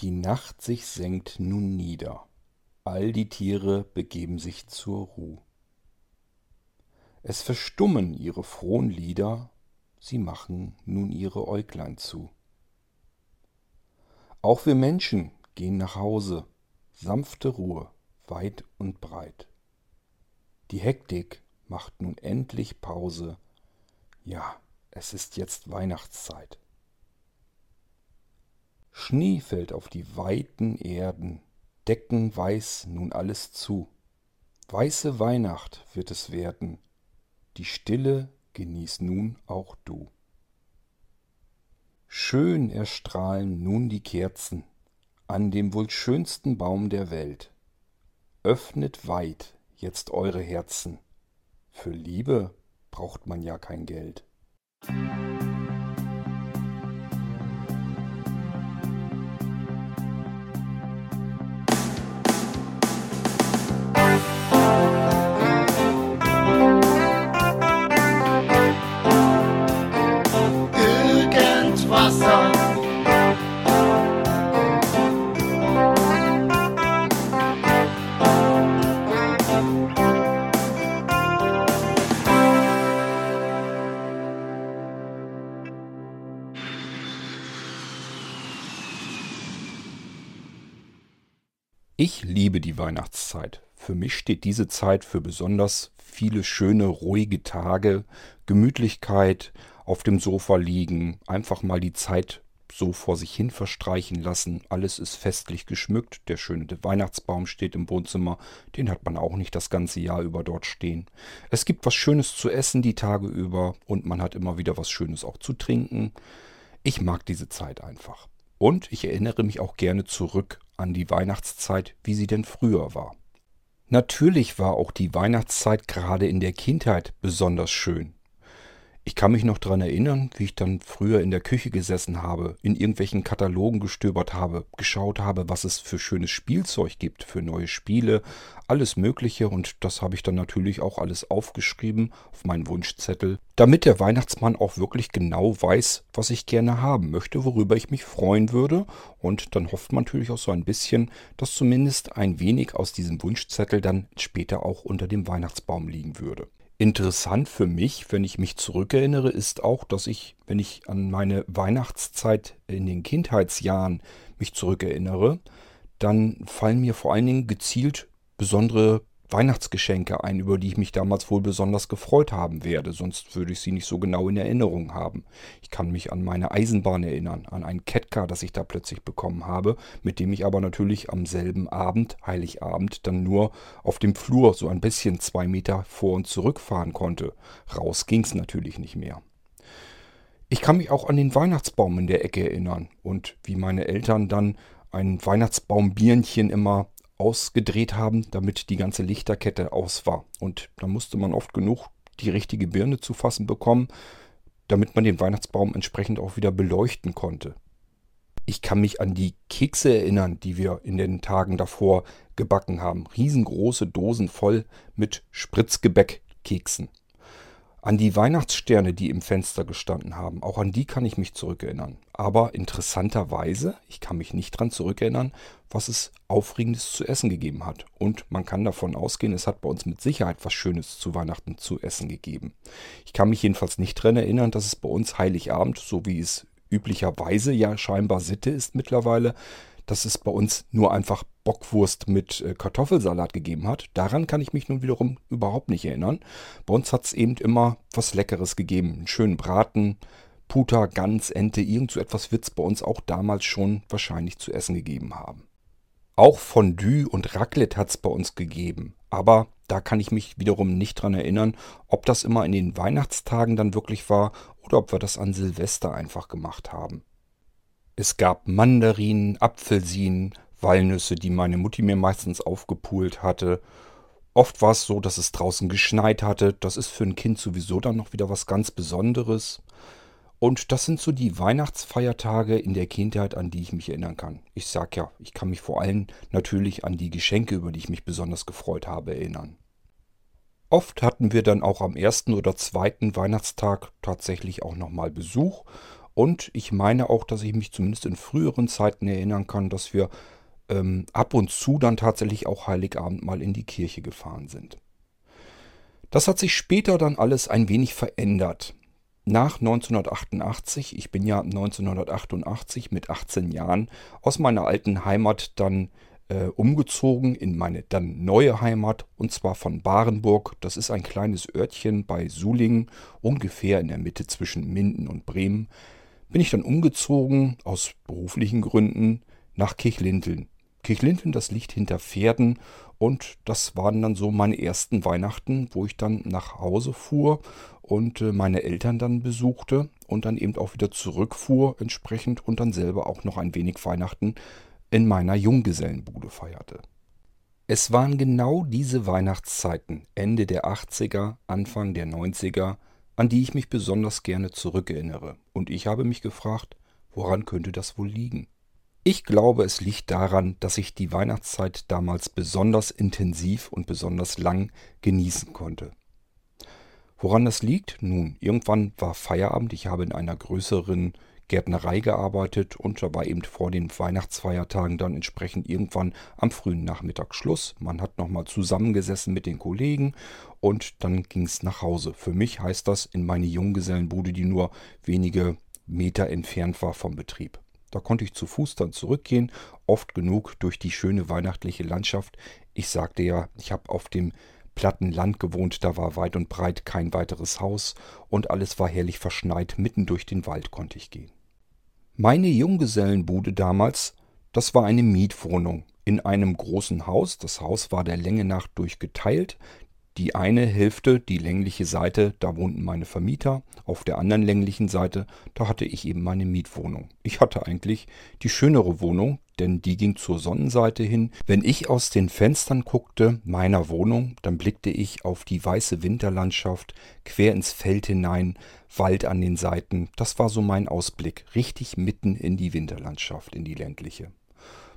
Die Nacht sich senkt nun nieder, all die Tiere begeben sich zur Ruh. Es verstummen ihre frohen Lieder, sie machen nun ihre Äuglein zu. Auch wir Menschen gehen nach Hause, sanfte Ruhe, weit und breit. Die Hektik macht nun endlich Pause, ja, es ist jetzt Weihnachtszeit. Schnee fällt auf die weiten Erden, decken weiß nun alles zu. Weiße Weihnacht wird es werden, die Stille genieß nun auch du. Schön erstrahlen nun die Kerzen an dem wohl schönsten Baum der Welt. Öffnet weit jetzt eure Herzen, für Liebe braucht man ja kein Geld. Irgendwasser. Liebe die Weihnachtszeit. Für mich steht diese Zeit für besonders viele schöne, ruhige Tage, Gemütlichkeit, auf dem Sofa liegen, einfach mal die Zeit so vor sich hin verstreichen lassen. Alles ist festlich geschmückt. Der schöne Weihnachtsbaum steht im Wohnzimmer. Den hat man auch nicht das ganze Jahr über dort stehen. Es gibt was Schönes zu essen die Tage über und man hat immer wieder was Schönes auch zu trinken. Ich mag diese Zeit einfach. Und ich erinnere mich auch gerne zurück an die Weihnachtszeit, wie sie denn früher war. Natürlich war auch die Weihnachtszeit gerade in der Kindheit besonders schön. Ich kann mich noch daran erinnern, wie ich dann früher in der Küche gesessen habe, in irgendwelchen Katalogen gestöbert habe, geschaut habe, was es für schönes Spielzeug gibt, für neue Spiele, alles Mögliche und das habe ich dann natürlich auch alles aufgeschrieben auf meinen Wunschzettel, damit der Weihnachtsmann auch wirklich genau weiß, was ich gerne haben möchte, worüber ich mich freuen würde und dann hofft man natürlich auch so ein bisschen, dass zumindest ein wenig aus diesem Wunschzettel dann später auch unter dem Weihnachtsbaum liegen würde. Interessant für mich, wenn ich mich zurückerinnere, ist auch, dass ich, wenn ich an meine Weihnachtszeit in den Kindheitsjahren mich zurückerinnere, dann fallen mir vor allen Dingen gezielt besondere Weihnachtsgeschenke ein, über die ich mich damals wohl besonders gefreut haben werde, sonst würde ich sie nicht so genau in Erinnerung haben. Ich kann mich an meine Eisenbahn erinnern, an ein Kettcar, das ich da plötzlich bekommen habe, mit dem ich aber natürlich am selben Abend, Heiligabend, dann nur auf dem Flur so ein bisschen zwei Meter vor und zurück fahren konnte. Raus ging's natürlich nicht mehr. Ich kann mich auch an den Weihnachtsbaum in der Ecke erinnern und wie meine Eltern dann ein Weihnachtsbaumbirnchen immer ausgedreht haben, damit die ganze Lichterkette aus war. Und da musste man oft genug die richtige Birne zu fassen bekommen, damit man den Weihnachtsbaum entsprechend auch wieder beleuchten konnte. Ich kann mich an die Kekse erinnern, die wir in den Tagen davor gebacken haben. Riesengroße Dosen voll mit Spritzgebäckkeksen. An die Weihnachtssterne, die im Fenster gestanden haben, auch an die kann ich mich zurückerinnern. Aber interessanterweise, ich kann mich nicht dran zurückerinnern, was es Aufregendes zu essen gegeben hat. Und man kann davon ausgehen, es hat bei uns mit Sicherheit was Schönes zu Weihnachten zu essen gegeben. Ich kann mich jedenfalls nicht dran erinnern, dass es bei uns Heiligabend, so wie es üblicherweise ja scheinbar Sitte ist mittlerweile, dass es bei uns nur einfach Bockwurst mit äh, Kartoffelsalat gegeben hat. Daran kann ich mich nun wiederum überhaupt nicht erinnern. Bei uns hat es eben immer was Leckeres gegeben. Einen schönen Braten, Puter, Gans, Ente, irgend so etwas wird es bei uns auch damals schon wahrscheinlich zu essen gegeben haben. Auch Fondue und Raclette hat es bei uns gegeben. Aber da kann ich mich wiederum nicht dran erinnern, ob das immer in den Weihnachtstagen dann wirklich war oder ob wir das an Silvester einfach gemacht haben. Es gab Mandarinen, Apfelsinen, Walnüsse, die meine Mutti mir meistens aufgepult hatte. Oft war es so, dass es draußen geschneit hatte. Das ist für ein Kind sowieso dann noch wieder was ganz Besonderes. Und das sind so die Weihnachtsfeiertage in der Kindheit, an die ich mich erinnern kann. Ich sag ja, ich kann mich vor allem natürlich an die Geschenke, über die ich mich besonders gefreut habe, erinnern. Oft hatten wir dann auch am ersten oder zweiten Weihnachtstag tatsächlich auch nochmal Besuch Und ich meine auch, dass ich mich zumindest in früheren Zeiten erinnern kann, dass wir ähm, ab und zu dann tatsächlich auch Heiligabend mal in die Kirche gefahren sind. Das hat sich später dann alles ein wenig verändert. Nach 1988, ich bin ja 1988 mit 18 Jahren aus meiner alten Heimat dann äh, umgezogen in meine dann neue Heimat und zwar von Barenburg. Das ist ein kleines Örtchen bei Sulingen, ungefähr in der Mitte zwischen Minden und Bremen. Bin ich dann umgezogen aus beruflichen Gründen nach Kirchlinteln. Kirchlinteln, das liegt hinter Pferden und das waren dann so meine ersten Weihnachten, wo ich dann nach Hause fuhr und äh, meine Eltern dann besuchte und dann eben auch wieder zurückfuhr entsprechend und dann selber auch noch ein wenig Weihnachten in meiner Junggesellenbude feierte. Es waren genau diese Weihnachtszeiten, Ende der 80er, Anfang der 90er, an die ich mich besonders gerne zurückerinnere. Und ich habe mich gefragt, woran könnte das wohl liegen? Ich glaube, es liegt daran, dass ich die Weihnachtszeit damals besonders intensiv und besonders lang genießen konnte. Woran das liegt? Nun, irgendwann war Feierabend, ich habe in einer größeren Gärtnerei gearbeitet und da war eben vor den Weihnachtsfeiertagen dann entsprechend irgendwann am frühen Nachmittag Schluss. Man hat nochmal zusammengesessen mit den Kollegen und dann ging es nach Hause. Für mich heißt das in meine Junggesellenbude, die nur wenige Meter entfernt war vom Betrieb. Da konnte ich zu Fuß dann zurückgehen, oft genug durch die schöne weihnachtliche Landschaft. Ich sagte ja, ich habe auf dem platten Land gewohnt, da war weit und breit kein weiteres Haus und alles war herrlich verschneit, mitten durch den Wald konnte ich gehen. Meine Junggesellenbude damals, das war eine Mietwohnung in einem großen Haus. Das Haus war der Länge nach durchgeteilt. Die eine Hälfte, die längliche Seite, da wohnten meine Vermieter. Auf der anderen länglichen Seite, da hatte ich eben meine Mietwohnung. Ich hatte eigentlich die schönere Wohnung, denn die ging zur Sonnenseite hin. Wenn ich aus den Fenstern guckte meiner Wohnung, dann blickte ich auf die weiße Winterlandschaft, quer ins Feld hinein, Wald an den Seiten. Das war so mein Ausblick, richtig mitten in die Winterlandschaft, in die ländliche.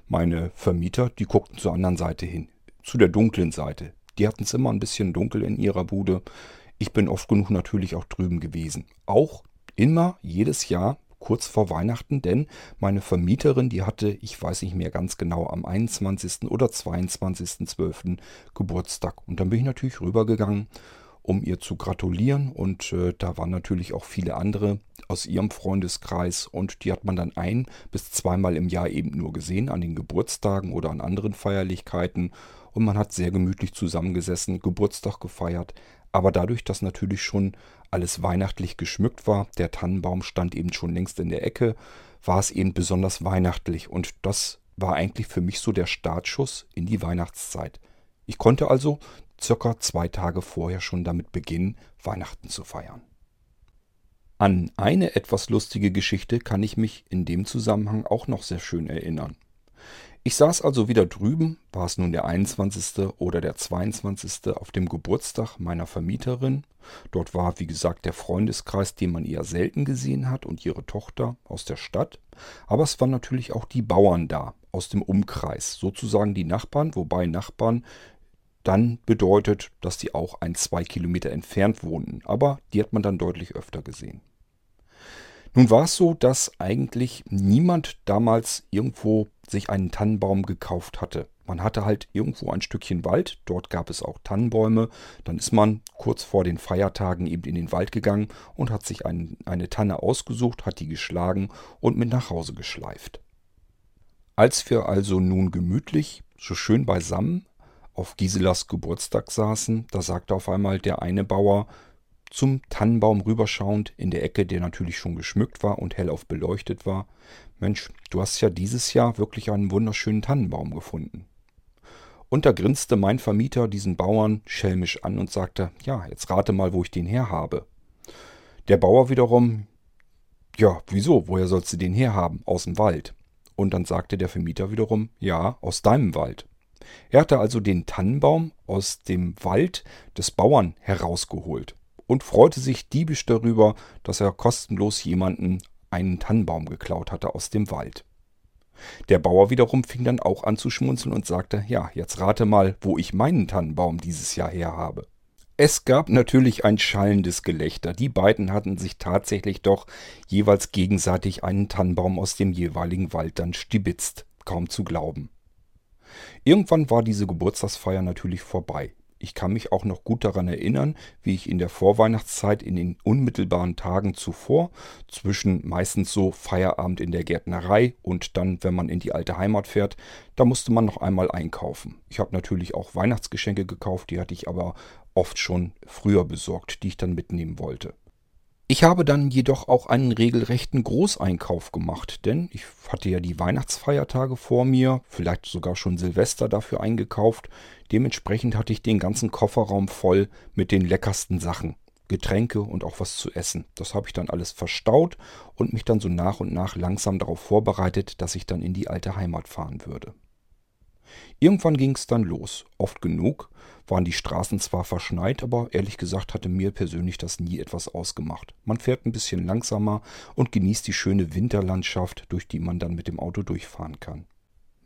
Meine Vermieter, die guckten zur anderen Seite hin, zu der dunklen Seite. Die hatten es immer ein bisschen dunkel in ihrer Bude. Ich bin oft genug natürlich auch drüben gewesen. Auch immer jedes Jahr kurz vor Weihnachten, denn meine Vermieterin, die hatte, ich weiß nicht mehr ganz genau, am 21. oder 22.12. Geburtstag. Und dann bin ich natürlich rübergegangen, um ihr zu gratulieren. Und äh, da waren natürlich auch viele andere aus ihrem Freundeskreis. Und die hat man dann ein bis zweimal im Jahr eben nur gesehen, an den Geburtstagen oder an anderen Feierlichkeiten. Und man hat sehr gemütlich zusammengesessen, Geburtstag gefeiert. Aber dadurch, dass natürlich schon alles weihnachtlich geschmückt war, der Tannenbaum stand eben schon längst in der Ecke, war es eben besonders weihnachtlich und das war eigentlich für mich so der Startschuss in die Weihnachtszeit. Ich konnte also circa zwei Tage vorher schon damit beginnen, Weihnachten zu feiern. An eine etwas lustige Geschichte kann ich mich in dem Zusammenhang auch noch sehr schön erinnern. Ich saß also wieder drüben, war es nun der 21. oder der 22. auf dem Geburtstag meiner Vermieterin. Dort war, wie gesagt, der Freundeskreis, den man eher selten gesehen hat, und ihre Tochter aus der Stadt. Aber es waren natürlich auch die Bauern da, aus dem Umkreis, sozusagen die Nachbarn, wobei Nachbarn dann bedeutet, dass die auch ein, zwei Kilometer entfernt wohnten. Aber die hat man dann deutlich öfter gesehen. Nun war es so, dass eigentlich niemand damals irgendwo sich einen Tannenbaum gekauft hatte. Man hatte halt irgendwo ein Stückchen Wald, dort gab es auch Tannenbäume. Dann ist man kurz vor den Feiertagen eben in den Wald gegangen und hat sich ein, eine Tanne ausgesucht, hat die geschlagen und mit nach Hause geschleift. Als wir also nun gemütlich, so schön beisammen auf Giselas Geburtstag saßen, da sagte auf einmal der eine Bauer, zum Tannenbaum rüberschauend in der Ecke, der natürlich schon geschmückt war und hellauf beleuchtet war. Mensch, du hast ja dieses Jahr wirklich einen wunderschönen Tannenbaum gefunden. Und da grinste mein Vermieter diesen Bauern schelmisch an und sagte, ja, jetzt rate mal, wo ich den her habe. Der Bauer wiederum, ja, wieso, woher sollst du den herhaben? Aus dem Wald. Und dann sagte der Vermieter wiederum, ja, aus deinem Wald. Er hatte also den Tannenbaum aus dem Wald des Bauern herausgeholt und freute sich diebisch darüber, dass er kostenlos jemanden einen Tannenbaum geklaut hatte aus dem Wald. Der Bauer wiederum fing dann auch an zu schmunzeln und sagte, ja, jetzt rate mal, wo ich meinen Tannenbaum dieses Jahr her habe. Es gab natürlich ein schallendes Gelächter. Die beiden hatten sich tatsächlich doch jeweils gegenseitig einen Tannenbaum aus dem jeweiligen Wald dann stibitzt. Kaum zu glauben. Irgendwann war diese Geburtstagsfeier natürlich vorbei. Ich kann mich auch noch gut daran erinnern, wie ich in der Vorweihnachtszeit in den unmittelbaren Tagen zuvor, zwischen meistens so Feierabend in der Gärtnerei und dann, wenn man in die alte Heimat fährt, da musste man noch einmal einkaufen. Ich habe natürlich auch Weihnachtsgeschenke gekauft, die hatte ich aber oft schon früher besorgt, die ich dann mitnehmen wollte. Ich habe dann jedoch auch einen regelrechten Großeinkauf gemacht, denn ich hatte ja die Weihnachtsfeiertage vor mir, vielleicht sogar schon Silvester dafür eingekauft. Dementsprechend hatte ich den ganzen Kofferraum voll mit den leckersten Sachen. Getränke und auch was zu essen. Das habe ich dann alles verstaut und mich dann so nach und nach langsam darauf vorbereitet, dass ich dann in die alte Heimat fahren würde. Irgendwann ging es dann los. Oft genug waren die Straßen zwar verschneit, aber ehrlich gesagt hatte mir persönlich das nie etwas ausgemacht. Man fährt ein bisschen langsamer und genießt die schöne Winterlandschaft, durch die man dann mit dem Auto durchfahren kann.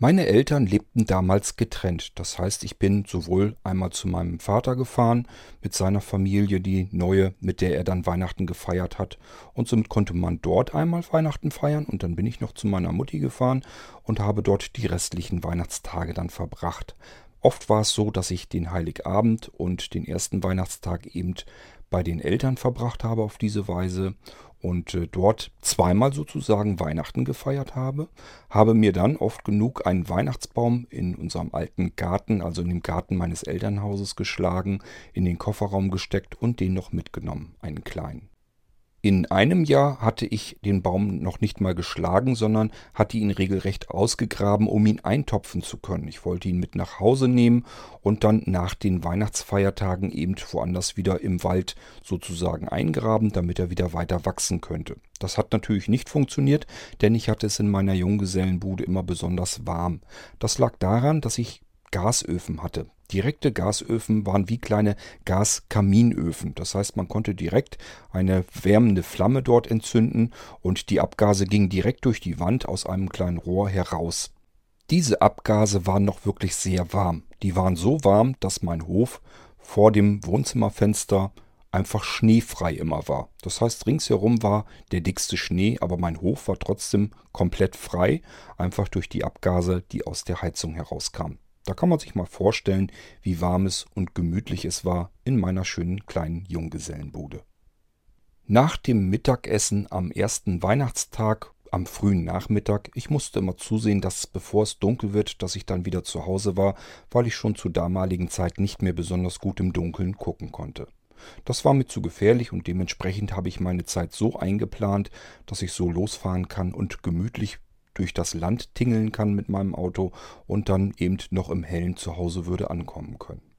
Meine Eltern lebten damals getrennt. Das heißt, ich bin sowohl einmal zu meinem Vater gefahren mit seiner Familie, die neue, mit der er dann Weihnachten gefeiert hat. Und somit konnte man dort einmal Weihnachten feiern. Und dann bin ich noch zu meiner Mutti gefahren und habe dort die restlichen Weihnachtstage dann verbracht. Oft war es so, dass ich den Heiligabend und den ersten Weihnachtstag eben bei den Eltern verbracht habe auf diese Weise und äh, dort zweimal sozusagen Weihnachten gefeiert habe, habe mir dann oft genug einen Weihnachtsbaum in unserem alten Garten, also in dem Garten meines Elternhauses geschlagen, in den Kofferraum gesteckt und den noch mitgenommen, einen kleinen. In einem Jahr hatte ich den Baum noch nicht mal geschlagen, sondern hatte ihn regelrecht ausgegraben, um ihn eintopfen zu können. Ich wollte ihn mit nach Hause nehmen und dann nach den Weihnachtsfeiertagen eben woanders wieder im Wald sozusagen eingraben, damit er wieder weiter wachsen könnte. Das hat natürlich nicht funktioniert, denn ich hatte es in meiner Junggesellenbude immer besonders warm. Das lag daran, dass ich Gasöfen hatte. Direkte Gasöfen waren wie kleine Gaskaminöfen. Das heißt, man konnte direkt eine wärmende Flamme dort entzünden und die Abgase gingen direkt durch die Wand aus einem kleinen Rohr heraus. Diese Abgase waren noch wirklich sehr warm. Die waren so warm, dass mein Hof vor dem Wohnzimmerfenster einfach schneefrei immer war. Das heißt, ringsherum war der dickste Schnee, aber mein Hof war trotzdem komplett frei, einfach durch die Abgase, die aus der Heizung herauskamen. Da kann man sich mal vorstellen, wie warm es und gemütlich es war in meiner schönen kleinen Junggesellenbude. Nach dem Mittagessen am ersten Weihnachtstag, am frühen Nachmittag, ich musste immer zusehen, dass bevor es dunkel wird, dass ich dann wieder zu Hause war, weil ich schon zur damaligen Zeit nicht mehr besonders gut im Dunkeln gucken konnte. Das war mir zu gefährlich und dementsprechend habe ich meine Zeit so eingeplant, dass ich so losfahren kann und gemütlich durch das Land tingeln kann mit meinem Auto und dann eben noch im hellen Zuhause würde ankommen können.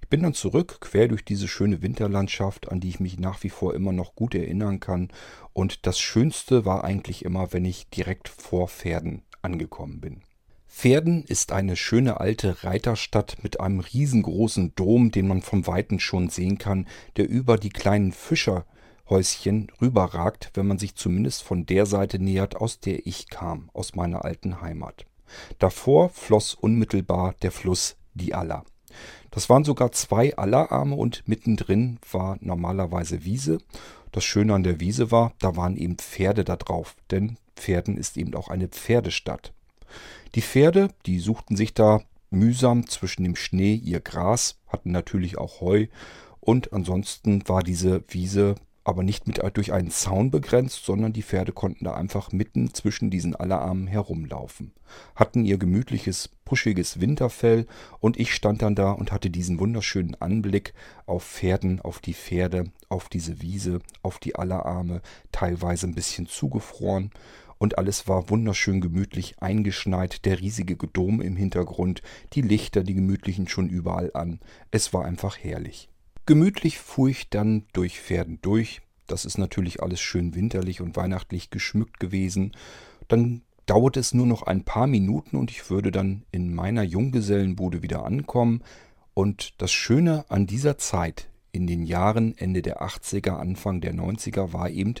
Ich bin dann zurück, quer durch diese schöne Winterlandschaft, an die ich mich nach wie vor immer noch gut erinnern kann. Und das Schönste war eigentlich immer, wenn ich direkt vor Pferden angekommen bin. Pferden ist eine schöne alte Reiterstadt mit einem riesengroßen Dom, den man vom Weiten schon sehen kann, der über die kleinen Fischer Häuschen rüberragt, wenn man sich zumindest von der Seite nähert, aus der ich kam, aus meiner alten Heimat. Davor floss unmittelbar der Fluss die Aller. Das waren sogar zwei Allerarme und mittendrin war normalerweise Wiese. Das Schöne an der Wiese war, da waren eben Pferde da drauf, denn Pferden ist eben auch eine Pferdestadt. Die Pferde, die suchten sich da mühsam zwischen dem Schnee ihr Gras, hatten natürlich auch Heu und ansonsten war diese Wiese aber nicht mit durch einen Zaun begrenzt, sondern die Pferde konnten da einfach mitten zwischen diesen Allerarmen herumlaufen. Hatten ihr gemütliches, puschiges Winterfell und ich stand dann da und hatte diesen wunderschönen Anblick auf Pferden, auf die Pferde, auf diese Wiese, auf die Allerarme, teilweise ein bisschen zugefroren und alles war wunderschön gemütlich eingeschneit, der riesige Dom im Hintergrund, die Lichter, die gemütlichen schon überall an. Es war einfach herrlich. Gemütlich fuhr ich dann durch Pferden durch. Das ist natürlich alles schön winterlich und weihnachtlich geschmückt gewesen. Dann dauerte es nur noch ein paar Minuten und ich würde dann in meiner Junggesellenbude wieder ankommen. Und das Schöne an dieser Zeit, in den Jahren Ende der 80er, Anfang der 90er, war eben,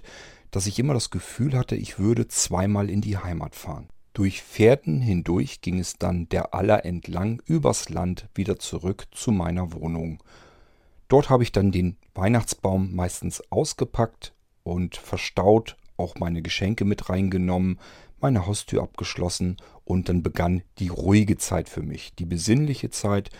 dass ich immer das Gefühl hatte, ich würde zweimal in die Heimat fahren. Durch Pferden hindurch ging es dann der Aller entlang übers Land wieder zurück zu meiner Wohnung. Dort habe ich dann den Weihnachtsbaum meistens ausgepackt und verstaut, auch meine Geschenke mit reingenommen, meine Haustür abgeschlossen und dann begann die ruhige Zeit für mich, die besinnliche Zeit,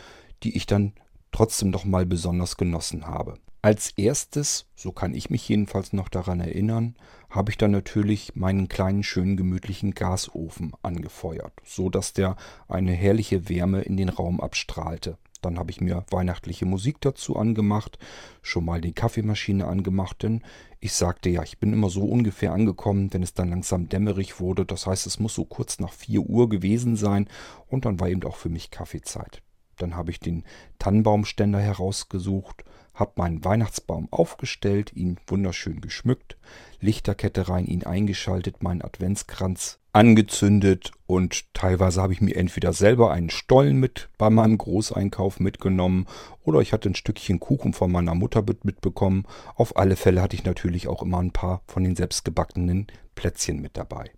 die ich dann trotzdem noch mal besonders genossen habe. Als erstes, so kann ich mich jedenfalls noch daran erinnern, habe ich dann natürlich meinen kleinen schönen gemütlichen Gasofen angefeuert, so dass der eine herrliche Wärme in den Raum abstrahlte. Dann habe ich mir weihnachtliche Musik dazu angemacht, schon mal die Kaffeemaschine angemacht, denn ich sagte ja, ich bin immer so ungefähr angekommen, wenn es dann langsam dämmerig wurde. Das heißt, es muss so kurz nach 4 Uhr gewesen sein und dann war eben auch für mich Kaffeezeit. Dann habe ich den Tannenbaumständer herausgesucht, habe meinen Weihnachtsbaum aufgestellt, ihn wunderschön geschmückt, Lichterkette rein, ihn eingeschaltet, meinen Adventskranz angezündet und teilweise habe ich mir entweder selber einen Stollen mit bei meinem Großeinkauf mitgenommen oder ich hatte ein Stückchen Kuchen von meiner Mutter mitbekommen. Auf alle Fälle hatte ich natürlich auch immer ein paar von den selbstgebackenen Plätzchen mit dabei.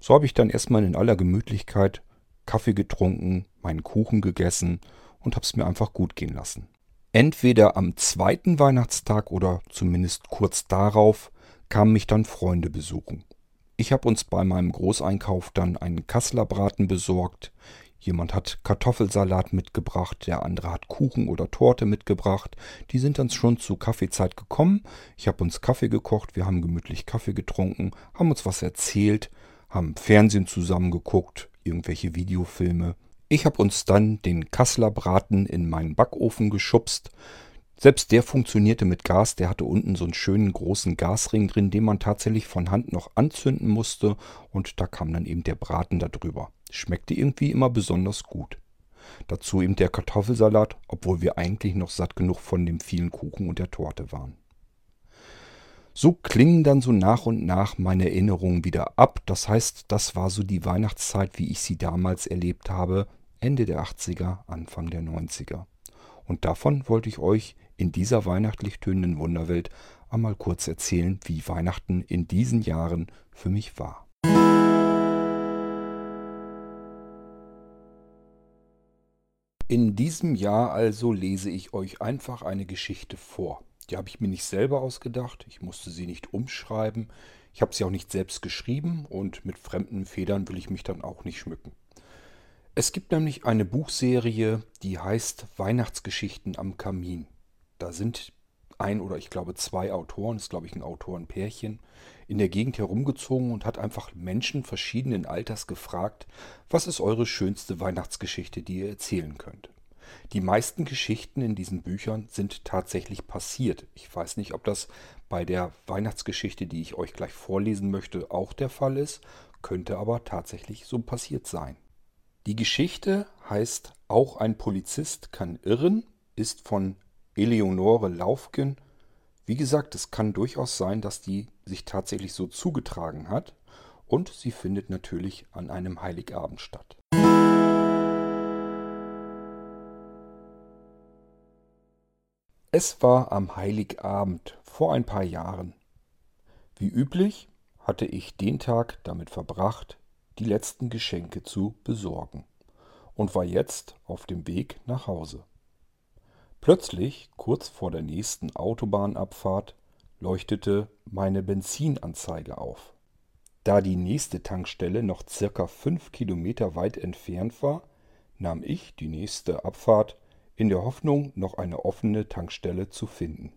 So habe ich dann erstmal in aller Gemütlichkeit Kaffee getrunken, meinen Kuchen gegessen und habe es mir einfach gut gehen lassen. Entweder am zweiten Weihnachtstag oder zumindest kurz darauf kamen mich dann Freunde besuchen. Ich habe uns bei meinem Großeinkauf dann einen Kasslerbraten besorgt. Jemand hat Kartoffelsalat mitgebracht, der andere hat Kuchen oder Torte mitgebracht. Die sind dann schon zu Kaffeezeit gekommen. Ich habe uns Kaffee gekocht, wir haben gemütlich Kaffee getrunken, haben uns was erzählt, haben Fernsehen zusammen geguckt, irgendwelche Videofilme. Ich habe uns dann den Kasslerbraten in meinen Backofen geschubst. Selbst der funktionierte mit Gas, der hatte unten so einen schönen großen Gasring drin, den man tatsächlich von Hand noch anzünden musste und da kam dann eben der Braten darüber. Schmeckte irgendwie immer besonders gut. Dazu eben der Kartoffelsalat, obwohl wir eigentlich noch satt genug von dem vielen Kuchen und der Torte waren. So klingen dann so nach und nach meine Erinnerungen wieder ab. Das heißt, das war so die Weihnachtszeit, wie ich sie damals erlebt habe, Ende der 80er, Anfang der 90er. Und davon wollte ich euch in dieser weihnachtlich tönenden Wunderwelt einmal kurz erzählen, wie Weihnachten in diesen Jahren für mich war. In diesem Jahr also lese ich euch einfach eine Geschichte vor. Die habe ich mir nicht selber ausgedacht, ich musste sie nicht umschreiben, ich habe sie auch nicht selbst geschrieben und mit fremden Federn will ich mich dann auch nicht schmücken. Es gibt nämlich eine Buchserie, die heißt Weihnachtsgeschichten am Kamin. Da sind ein oder ich glaube zwei Autoren, das ist glaube ich ein Autorenpärchen, in der Gegend herumgezogen und hat einfach Menschen verschiedenen Alters gefragt, was ist eure schönste Weihnachtsgeschichte, die ihr erzählen könnt. Die meisten Geschichten in diesen Büchern sind tatsächlich passiert. Ich weiß nicht, ob das bei der Weihnachtsgeschichte, die ich euch gleich vorlesen möchte, auch der Fall ist, könnte aber tatsächlich so passiert sein. Die Geschichte heißt Auch ein Polizist kann irren, ist von Eleonore Laufgen. Wie gesagt, es kann durchaus sein, dass die sich tatsächlich so zugetragen hat und sie findet natürlich an einem Heiligabend statt. Es war am Heiligabend vor ein paar Jahren. Wie üblich hatte ich den Tag damit verbracht, die letzten Geschenke zu besorgen und war jetzt auf dem Weg nach Hause. Plötzlich, kurz vor der nächsten Autobahnabfahrt, leuchtete meine Benzinanzeige auf. Da die nächste Tankstelle noch circa fünf Kilometer weit entfernt war, nahm ich die nächste Abfahrt in der Hoffnung, noch eine offene Tankstelle zu finden.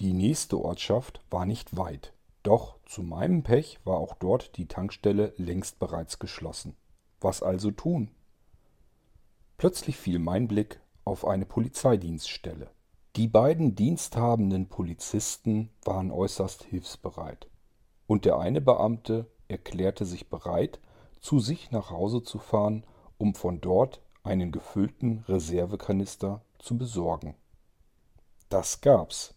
Die nächste Ortschaft war nicht weit, doch zu meinem Pech war auch dort die Tankstelle längst bereits geschlossen. Was also tun? Plötzlich fiel mein Blick auf eine Polizeidienststelle. Die beiden diensthabenden Polizisten waren äußerst hilfsbereit, und der eine Beamte erklärte sich bereit, zu sich nach Hause zu fahren, um von dort einen gefüllten Reservekanister zu besorgen. Das gab's.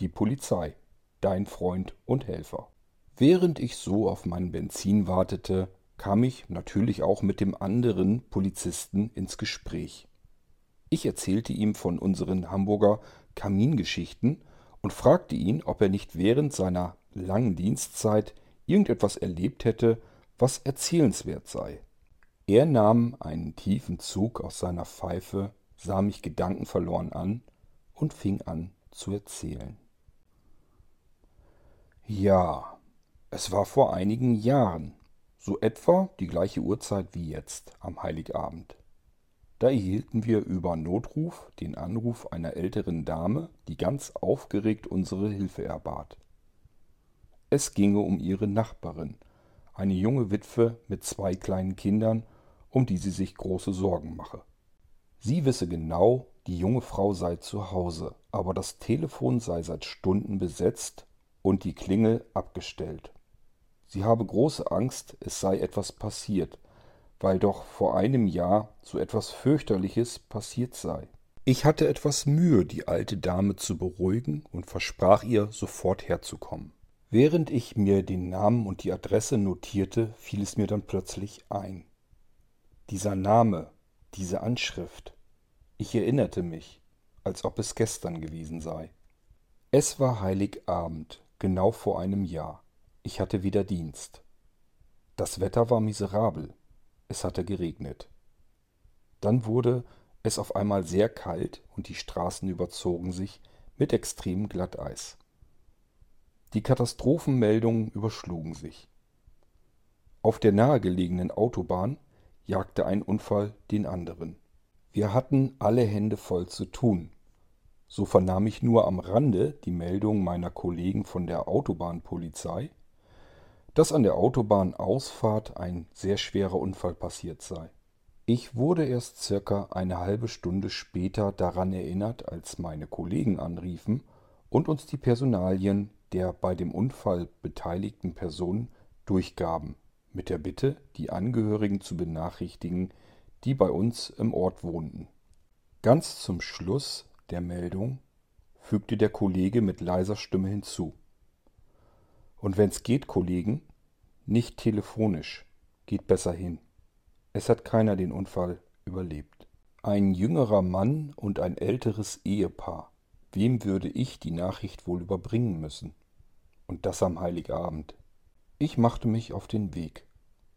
Die Polizei, dein Freund und Helfer. Während ich so auf mein Benzin wartete, kam ich natürlich auch mit dem anderen Polizisten ins Gespräch. Ich erzählte ihm von unseren Hamburger Kamingeschichten und fragte ihn, ob er nicht während seiner langen Dienstzeit irgendetwas erlebt hätte, was erzählenswert sei. Er nahm einen tiefen Zug aus seiner Pfeife, sah mich gedankenverloren an und fing an zu erzählen. Ja, es war vor einigen Jahren, so etwa die gleiche Uhrzeit wie jetzt am Heiligabend. Da erhielten wir über Notruf den Anruf einer älteren Dame, die ganz aufgeregt unsere Hilfe erbat. Es ginge um ihre Nachbarin, eine junge Witwe mit zwei kleinen Kindern, um die sie sich große Sorgen mache. Sie wisse genau, die junge Frau sei zu Hause, aber das Telefon sei seit Stunden besetzt und die Klingel abgestellt. Sie habe große Angst, es sei etwas passiert, weil doch vor einem Jahr so etwas fürchterliches passiert sei. Ich hatte etwas Mühe, die alte Dame zu beruhigen und versprach ihr, sofort herzukommen. Während ich mir den Namen und die Adresse notierte, fiel es mir dann plötzlich ein. Dieser Name, diese Anschrift. Ich erinnerte mich, als ob es gestern gewesen sei. Es war Heiligabend, genau vor einem Jahr. Ich hatte wieder Dienst. Das Wetter war miserabel. Es hatte geregnet. Dann wurde es auf einmal sehr kalt und die Straßen überzogen sich mit extremem Glatteis. Die Katastrophenmeldungen überschlugen sich. Auf der nahegelegenen Autobahn jagte ein Unfall den anderen. Wir hatten alle Hände voll zu tun. So vernahm ich nur am Rande die Meldung meiner Kollegen von der Autobahnpolizei, dass an der Autobahnausfahrt ein sehr schwerer Unfall passiert sei. Ich wurde erst circa eine halbe Stunde später daran erinnert, als meine Kollegen anriefen und uns die Personalien der bei dem Unfall beteiligten Personen durchgaben, mit der Bitte, die Angehörigen zu benachrichtigen, die bei uns im Ort wohnten. Ganz zum Schluss der Meldung fügte der Kollege mit leiser Stimme hinzu. Und wenn's geht, Kollegen, nicht telefonisch, geht besser hin. Es hat keiner den Unfall überlebt. Ein jüngerer Mann und ein älteres Ehepaar. Wem würde ich die Nachricht wohl überbringen müssen? Und das am Heiligabend. Ich machte mich auf den Weg.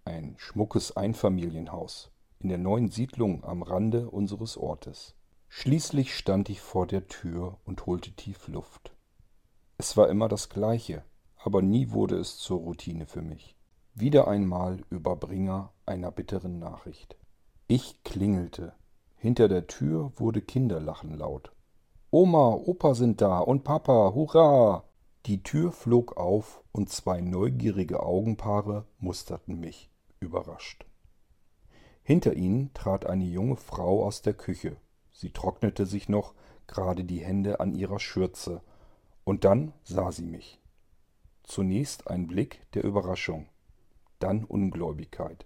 Ein schmuckes Einfamilienhaus in der neuen Siedlung am Rande unseres Ortes. Schließlich stand ich vor der Tür und holte tief Luft. Es war immer das gleiche, aber nie wurde es zur Routine für mich. Wieder einmal Überbringer einer bitteren Nachricht. Ich klingelte. Hinter der Tür wurde Kinderlachen laut. Oma, Opa sind da und Papa, hurra! Die Tür flog auf und zwei neugierige Augenpaare musterten mich, überrascht. Hinter ihnen trat eine junge Frau aus der Küche. Sie trocknete sich noch gerade die Hände an ihrer Schürze, und dann sah sie mich. Zunächst ein Blick der Überraschung, dann Ungläubigkeit,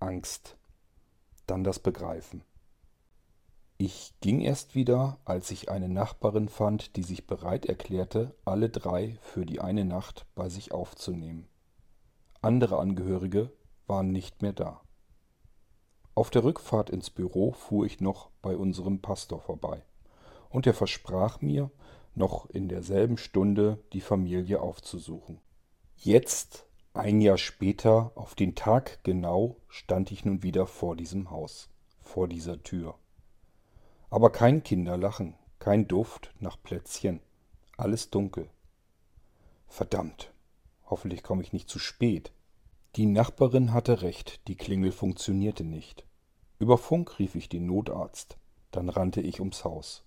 Angst, dann das Begreifen. Ich ging erst wieder, als ich eine Nachbarin fand, die sich bereit erklärte, alle drei für die eine Nacht bei sich aufzunehmen. Andere Angehörige waren nicht mehr da. Auf der Rückfahrt ins Büro fuhr ich noch bei unserem Pastor vorbei, und er versprach mir, noch in derselben Stunde die Familie aufzusuchen. Jetzt, ein Jahr später, auf den Tag genau, stand ich nun wieder vor diesem Haus, vor dieser Tür. Aber kein Kinderlachen, kein Duft nach Plätzchen, alles dunkel. Verdammt, hoffentlich komme ich nicht zu spät. Die Nachbarin hatte recht, die Klingel funktionierte nicht. Über Funk rief ich den Notarzt. Dann rannte ich ums Haus.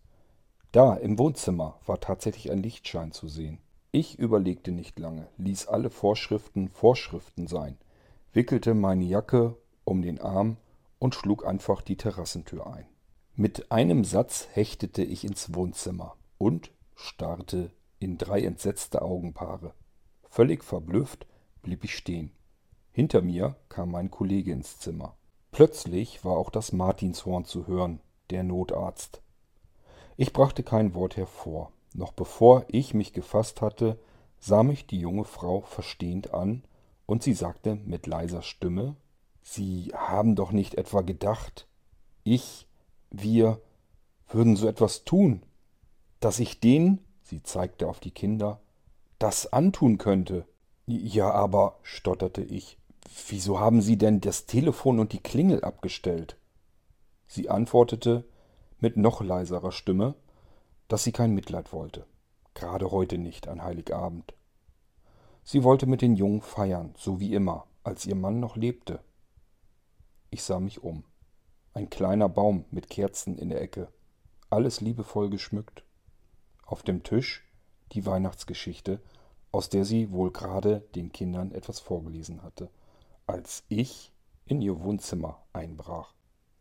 Da, im Wohnzimmer, war tatsächlich ein Lichtschein zu sehen. Ich überlegte nicht lange, ließ alle Vorschriften Vorschriften sein, wickelte meine Jacke um den Arm und schlug einfach die Terrassentür ein. Mit einem Satz hechtete ich ins Wohnzimmer und starrte in drei entsetzte Augenpaare. Völlig verblüfft blieb ich stehen. Hinter mir kam mein Kollege ins Zimmer. Plötzlich war auch das Martinshorn zu hören, der Notarzt. Ich brachte kein Wort hervor. Noch bevor ich mich gefasst hatte, sah mich die junge Frau verstehend an, und sie sagte mit leiser Stimme Sie haben doch nicht etwa gedacht, ich, wir würden so etwas tun, dass ich denen, sie zeigte auf die Kinder, das antun könnte. Ja, aber, stotterte ich, Wieso haben Sie denn das Telefon und die Klingel abgestellt? Sie antwortete mit noch leiserer Stimme, dass sie kein Mitleid wollte. Gerade heute nicht, an Heiligabend. Sie wollte mit den Jungen feiern, so wie immer, als ihr Mann noch lebte. Ich sah mich um. Ein kleiner Baum mit Kerzen in der Ecke. Alles liebevoll geschmückt. Auf dem Tisch die Weihnachtsgeschichte, aus der sie wohl gerade den Kindern etwas vorgelesen hatte, als ich in ihr Wohnzimmer einbrach.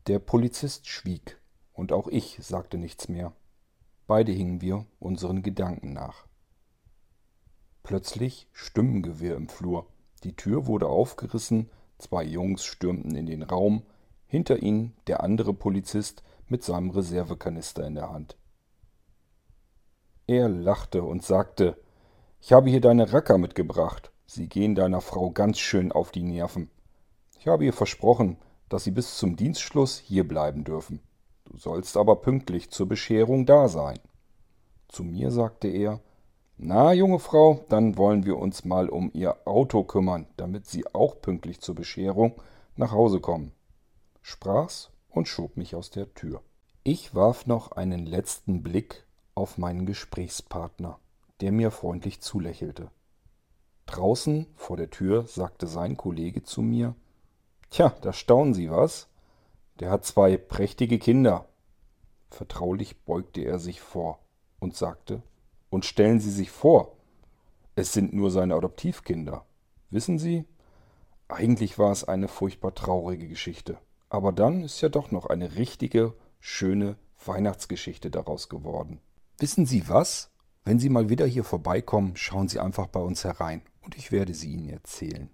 Der Polizist schwieg, und auch ich sagte nichts mehr. Beide hingen wir unseren Gedanken nach. Plötzlich Stimmengewirr im Flur. Die Tür wurde aufgerissen, zwei Jungs stürmten in den Raum, hinter ihnen der andere Polizist mit seinem Reservekanister in der Hand. Er lachte und sagte, ich habe hier deine Racker mitgebracht. Sie gehen deiner Frau ganz schön auf die Nerven. Ich habe ihr versprochen, dass sie bis zum Dienstschluss hier bleiben dürfen. Du sollst aber pünktlich zur Bescherung da sein. Zu mir sagte er, na, junge Frau, dann wollen wir uns mal um ihr Auto kümmern, damit Sie auch pünktlich zur Bescherung nach Hause kommen. Sprach's und schob mich aus der Tür. Ich warf noch einen letzten Blick auf meinen Gesprächspartner, der mir freundlich zulächelte. Draußen vor der Tür sagte sein Kollege zu mir Tja, da staunen Sie was? Der hat zwei prächtige Kinder. Vertraulich beugte er sich vor und sagte Und stellen Sie sich vor, es sind nur seine Adoptivkinder. Wissen Sie, eigentlich war es eine furchtbar traurige Geschichte. Aber dann ist ja doch noch eine richtige, schöne Weihnachtsgeschichte daraus geworden. Wissen Sie was? Wenn Sie mal wieder hier vorbeikommen, schauen Sie einfach bei uns herein und ich werde sie Ihnen erzählen.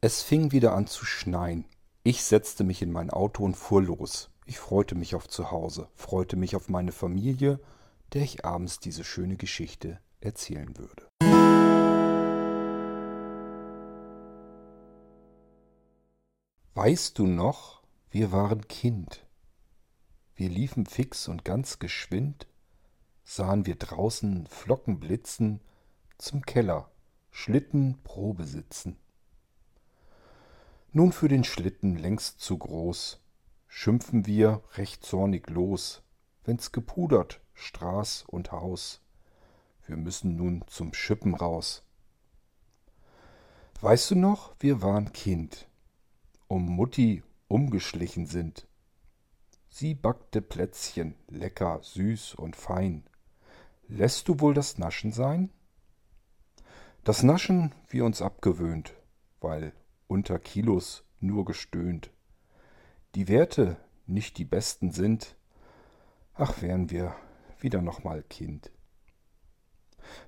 Es fing wieder an zu schneien. Ich setzte mich in mein Auto und fuhr los. Ich freute mich auf Zuhause, freute mich auf meine Familie, der ich abends diese schöne Geschichte erzählen würde. Weißt du noch, wir waren Kind. Wir liefen fix und ganz geschwind sahen wir draußen Flocken blitzen, zum Keller Schlitten Probe sitzen. Nun für den Schlitten längst zu groß, schimpfen wir recht zornig los, wenn's gepudert, Straß und Haus. Wir müssen nun zum Schippen raus. Weißt du noch, wir waren Kind, um Mutti umgeschlichen sind. Sie backte Plätzchen, lecker, süß und fein. Lässt du wohl das Naschen sein? Das Naschen wir uns abgewöhnt, weil unter Kilos nur gestöhnt. Die Werte nicht die besten sind, ach wären wir wieder noch mal Kind.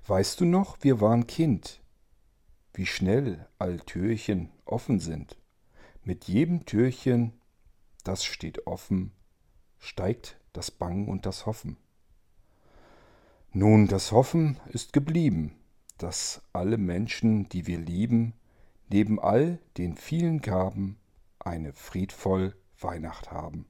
Weißt du noch, wir waren Kind, wie schnell all Türchen offen sind. Mit jedem Türchen, das steht offen, steigt das Bangen und das Hoffen. Nun, das Hoffen ist geblieben, dass alle Menschen, die wir lieben, neben all den vielen Gaben eine friedvoll Weihnacht haben.